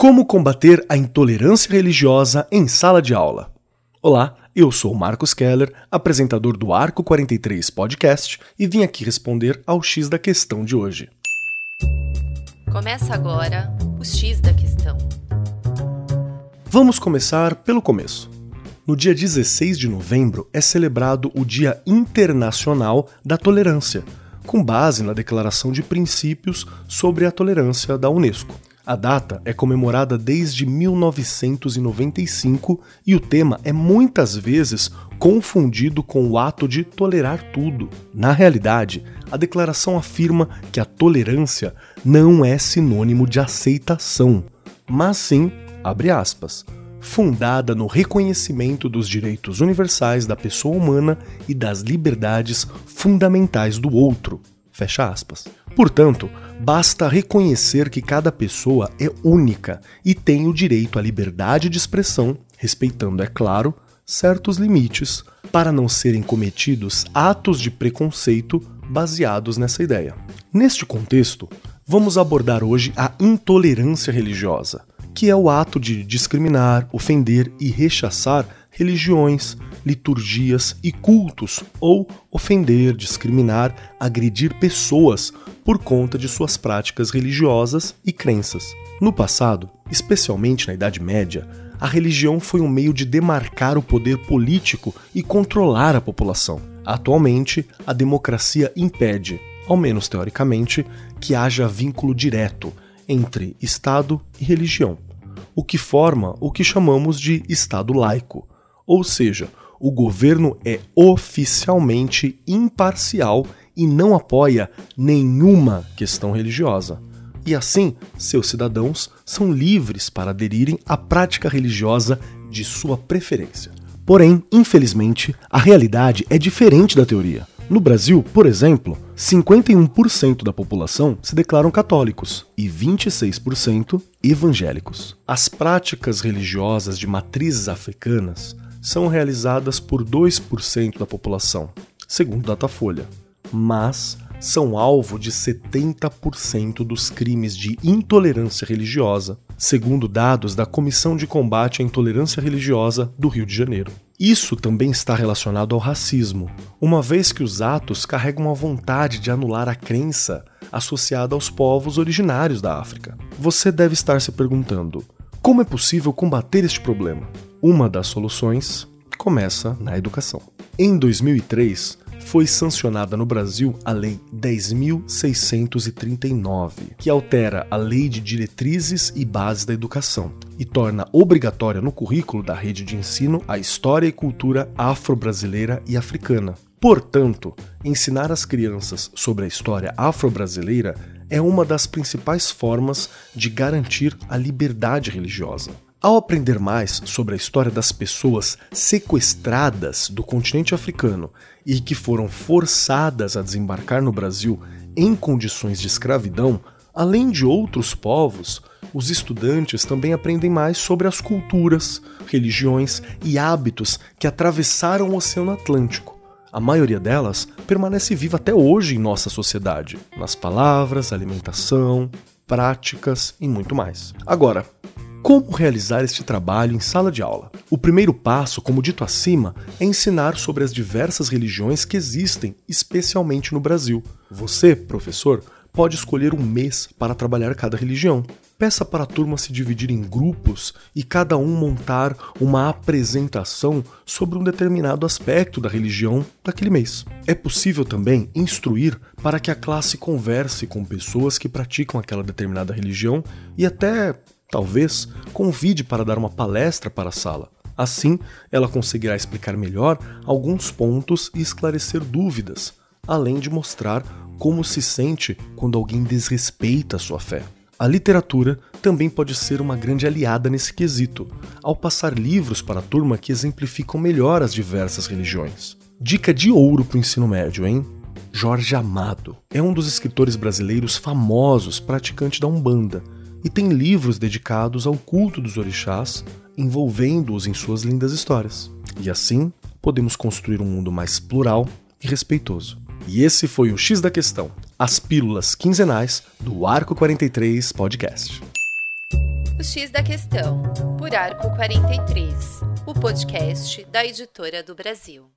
Como combater a intolerância religiosa em sala de aula? Olá, eu sou Marcos Keller, apresentador do Arco 43 Podcast, e vim aqui responder ao X da questão de hoje. Começa agora o X da questão. Vamos começar pelo começo. No dia 16 de novembro é celebrado o Dia Internacional da Tolerância, com base na Declaração de Princípios sobre a Tolerância da Unesco. A data é comemorada desde 1995 e o tema é muitas vezes confundido com o ato de tolerar tudo. Na realidade, a declaração afirma que a tolerância não é sinônimo de aceitação, mas sim, abre aspas, fundada no reconhecimento dos direitos universais da pessoa humana e das liberdades fundamentais do outro. Fecha aspas. Portanto, basta reconhecer que cada pessoa é única e tem o direito à liberdade de expressão, respeitando, é claro, certos limites, para não serem cometidos atos de preconceito baseados nessa ideia. Neste contexto, vamos abordar hoje a intolerância religiosa, que é o ato de discriminar, ofender e rechaçar religiões, liturgias e cultos, ou ofender, discriminar, agredir pessoas por conta de suas práticas religiosas e crenças. No passado, especialmente na Idade Média, a religião foi um meio de demarcar o poder político e controlar a população. Atualmente, a democracia impede, ao menos teoricamente, que haja vínculo direto entre Estado e religião, o que forma o que chamamos de Estado laico, ou seja, o governo é oficialmente imparcial e não apoia nenhuma questão religiosa. E assim, seus cidadãos são livres para aderirem à prática religiosa de sua preferência. Porém, infelizmente, a realidade é diferente da teoria. No Brasil, por exemplo, 51% da população se declaram católicos e 26% evangélicos. As práticas religiosas de matrizes africanas são realizadas por 2% da população, segundo Datafolha, mas são alvo de 70% dos crimes de intolerância religiosa, segundo dados da Comissão de Combate à Intolerância Religiosa do Rio de Janeiro. Isso também está relacionado ao racismo, uma vez que os atos carregam a vontade de anular a crença associada aos povos originários da África. Você deve estar se perguntando: como é possível combater este problema? Uma das soluções começa na educação. Em 2003, foi sancionada no Brasil a Lei 10.639, que altera a Lei de Diretrizes e Bases da Educação e torna obrigatória no currículo da rede de ensino a história e cultura afro-brasileira e africana. Portanto, ensinar as crianças sobre a história afro-brasileira é uma das principais formas de garantir a liberdade religiosa. Ao aprender mais sobre a história das pessoas sequestradas do continente africano e que foram forçadas a desembarcar no Brasil em condições de escravidão, além de outros povos, os estudantes também aprendem mais sobre as culturas, religiões e hábitos que atravessaram o Oceano Atlântico. A maioria delas permanece viva até hoje em nossa sociedade, nas palavras, alimentação, práticas e muito mais. Agora, como realizar este trabalho em sala de aula? O primeiro passo, como dito acima, é ensinar sobre as diversas religiões que existem, especialmente no Brasil. Você, professor, pode escolher um mês para trabalhar cada religião. Peça para a turma se dividir em grupos e cada um montar uma apresentação sobre um determinado aspecto da religião daquele mês. É possível também instruir para que a classe converse com pessoas que praticam aquela determinada religião e até Talvez convide para dar uma palestra para a sala. Assim, ela conseguirá explicar melhor alguns pontos e esclarecer dúvidas, além de mostrar como se sente quando alguém desrespeita a sua fé. A literatura também pode ser uma grande aliada nesse quesito, ao passar livros para a turma que exemplificam melhor as diversas religiões. Dica de ouro para o ensino médio, hein? Jorge Amado é um dos escritores brasileiros famosos praticante da Umbanda e tem livros dedicados ao culto dos orixás, envolvendo-os em suas lindas histórias. E assim, podemos construir um mundo mais plural e respeitoso. E esse foi o X da Questão, as pílulas quinzenais do Arco 43 Podcast. O X da Questão, por Arco 43, o podcast da Editora do Brasil.